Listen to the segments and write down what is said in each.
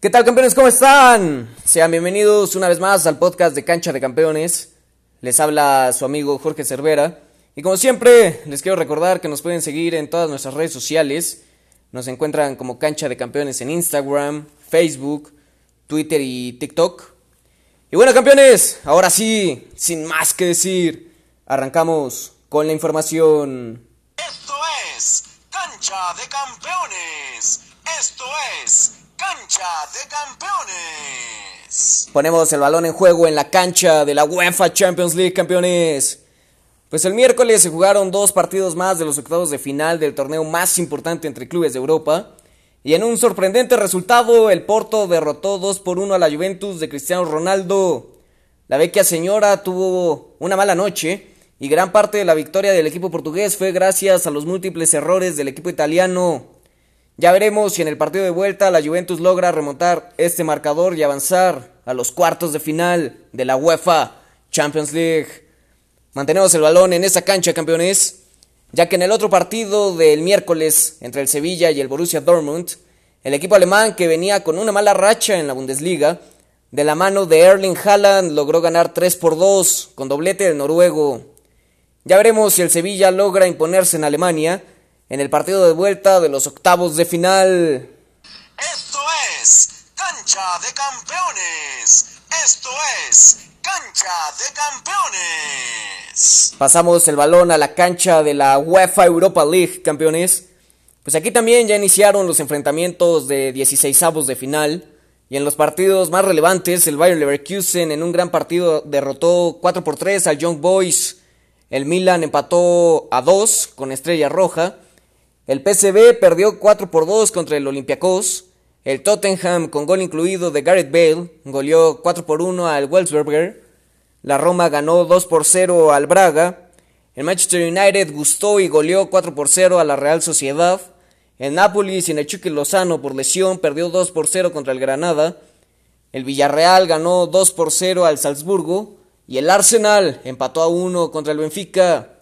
¿Qué tal campeones? ¿Cómo están? Sean bienvenidos una vez más al podcast de Cancha de Campeones. Les habla su amigo Jorge Cervera. Y como siempre, les quiero recordar que nos pueden seguir en todas nuestras redes sociales. Nos encuentran como Cancha de Campeones en Instagram, Facebook, Twitter y TikTok. Y bueno campeones, ahora sí, sin más que decir, arrancamos con la información. Esto es Cancha de Campeones. Esto es Cancha de Campeones. Ponemos el balón en juego en la cancha de la UEFA Champions League, campeones. Pues el miércoles se jugaron dos partidos más de los octavos de final del torneo más importante entre clubes de Europa. Y en un sorprendente resultado, el Porto derrotó 2 por 1 a la Juventus de Cristiano Ronaldo. La vecchia señora tuvo una mala noche y gran parte de la victoria del equipo portugués fue gracias a los múltiples errores del equipo italiano. Ya veremos si en el partido de vuelta la Juventus logra remontar este marcador y avanzar a los cuartos de final de la UEFA Champions League. Mantenemos el balón en esa cancha, campeones, ya que en el otro partido del miércoles entre el Sevilla y el Borussia Dortmund, el equipo alemán que venía con una mala racha en la Bundesliga, de la mano de Erling Haaland logró ganar 3 por 2 con doblete del noruego. Ya veremos si el Sevilla logra imponerse en Alemania en el partido de vuelta de los octavos de final. Esto es Cancha de Campeones. Esto es Cancha de Campeones. Pasamos el balón a la cancha de la UEFA Europa League, campeones. Pues aquí también ya iniciaron los enfrentamientos de 16 avos de final. Y en los partidos más relevantes, el Bayern Leverkusen en un gran partido derrotó 4 por 3 al Young Boys. El Milan empató a 2 con Estrella Roja. El PSV perdió 4 por 2 contra el Olympiacos. El Tottenham, con gol incluido de Gareth Bale, goleó 4 por 1 al Wolfsberger. La Roma ganó 2 por 0 al Braga. El Manchester United gustó y goleó 4 por 0 a la Real Sociedad. El Napoli, sin el Lozano por lesión, perdió 2 por 0 contra el Granada. El Villarreal ganó 2 por 0 al Salzburgo. Y el Arsenal empató a 1 contra el Benfica.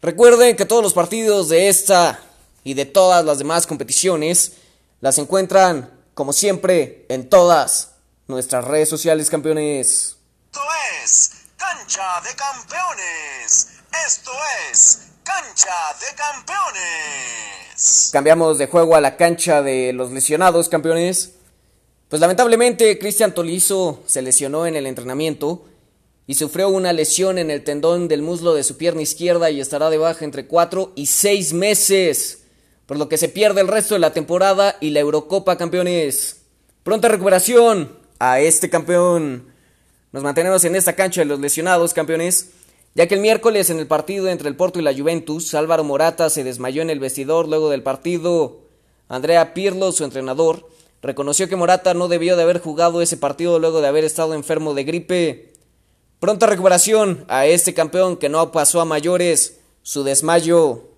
Recuerden que todos los partidos de esta y de todas las demás competiciones las encuentran, como siempre, en todas nuestras redes sociales, campeones. Esto es Cancha de Campeones. Esto es Cancha de Campeones. Cambiamos de juego a la cancha de los lesionados, campeones. Pues lamentablemente Cristian Tolizo se lesionó en el entrenamiento y sufrió una lesión en el tendón del muslo de su pierna izquierda y estará de baja entre 4 y 6 meses por lo que se pierde el resto de la temporada y la Eurocopa campeones. Pronta recuperación a este campeón. Nos mantenemos en esta cancha de los lesionados campeones, ya que el miércoles en el partido entre el Porto y la Juventus, Álvaro Morata se desmayó en el vestidor luego del partido. Andrea Pirlo, su entrenador, reconoció que Morata no debió de haber jugado ese partido luego de haber estado enfermo de gripe. Pronta recuperación a este campeón que no pasó a mayores su desmayo.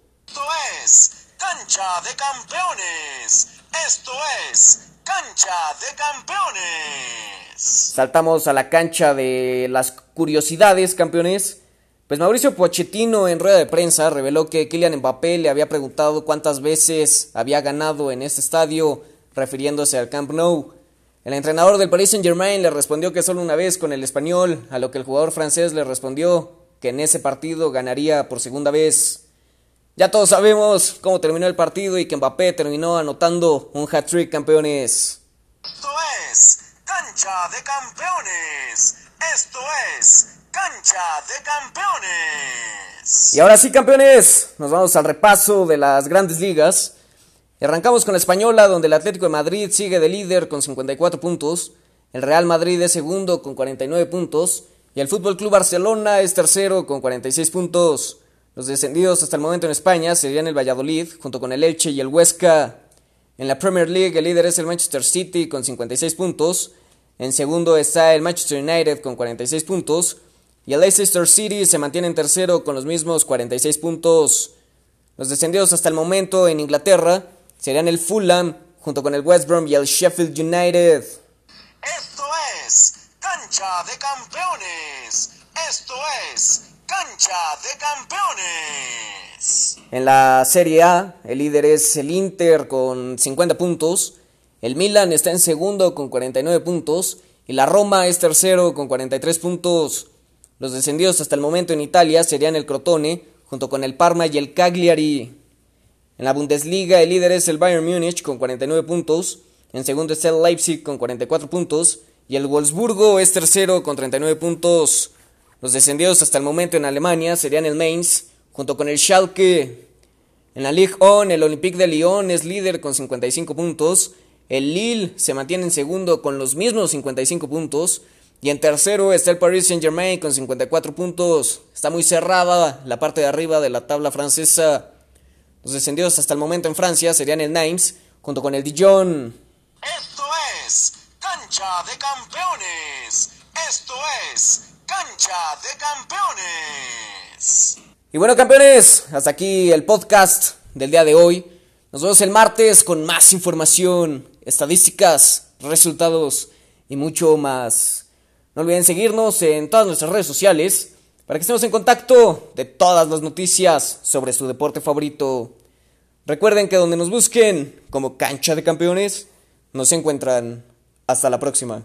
Cancha de Campeones. Esto es Cancha de Campeones. Saltamos a la cancha de las curiosidades, campeones. Pues Mauricio Pochettino en rueda de prensa reveló que Kylian Mbappé le había preguntado cuántas veces había ganado en este estadio, refiriéndose al Camp Nou. El entrenador del Paris Saint-Germain le respondió que solo una vez con el español, a lo que el jugador francés le respondió que en ese partido ganaría por segunda vez. Ya todos sabemos cómo terminó el partido y que Mbappé terminó anotando un hat-trick, campeones. Esto es Cancha de Campeones. Esto es Cancha de Campeones. Y ahora sí, campeones, nos vamos al repaso de las grandes ligas. Y arrancamos con la española, donde el Atlético de Madrid sigue de líder con 54 puntos. El Real Madrid es segundo con 49 puntos. Y el Fútbol Club Barcelona es tercero con 46 puntos. Los descendidos hasta el momento en España serían el Valladolid, junto con el Elche y el Huesca. En la Premier League el líder es el Manchester City con 56 puntos. En segundo está el Manchester United con 46 puntos. Y el Leicester City se mantiene en tercero con los mismos 46 puntos. Los descendidos hasta el momento en Inglaterra serían el Fulham junto con el West Brom y el Sheffield United. Esto es Cancha de Campeones. Esto es Cancha de Campeones. En la Serie A, el líder es el Inter con 50 puntos. El Milan está en segundo con 49 puntos. Y la Roma es tercero con 43 puntos. Los descendidos hasta el momento en Italia serían el Crotone, junto con el Parma y el Cagliari. En la Bundesliga el líder es el Bayern Múnich con 49 puntos. En segundo está el Leipzig con 44 puntos. Y el Wolfsburgo es tercero con 39 puntos. Los descendidos hasta el momento en Alemania serían el Mainz, junto con el Schalke. En la Ligue 1 el Olympique de Lyon es líder con 55 puntos. El Lille se mantiene en segundo con los mismos 55 puntos. Y en tercero está el Paris Saint Germain con 54 puntos. Está muy cerrada la parte de arriba de la tabla francesa. Los descendidos hasta el momento en Francia serían el Nimes junto con el Dijon. Esto es Cancha de Campeones. Esto es Cancha de Campeones. Y bueno, campeones, hasta aquí el podcast del día de hoy. Nos vemos el martes con más información, estadísticas, resultados y mucho más. No olviden seguirnos en todas nuestras redes sociales para que estemos en contacto de todas las noticias sobre su deporte favorito. Recuerden que donde nos busquen como cancha de campeones, nos encuentran. Hasta la próxima.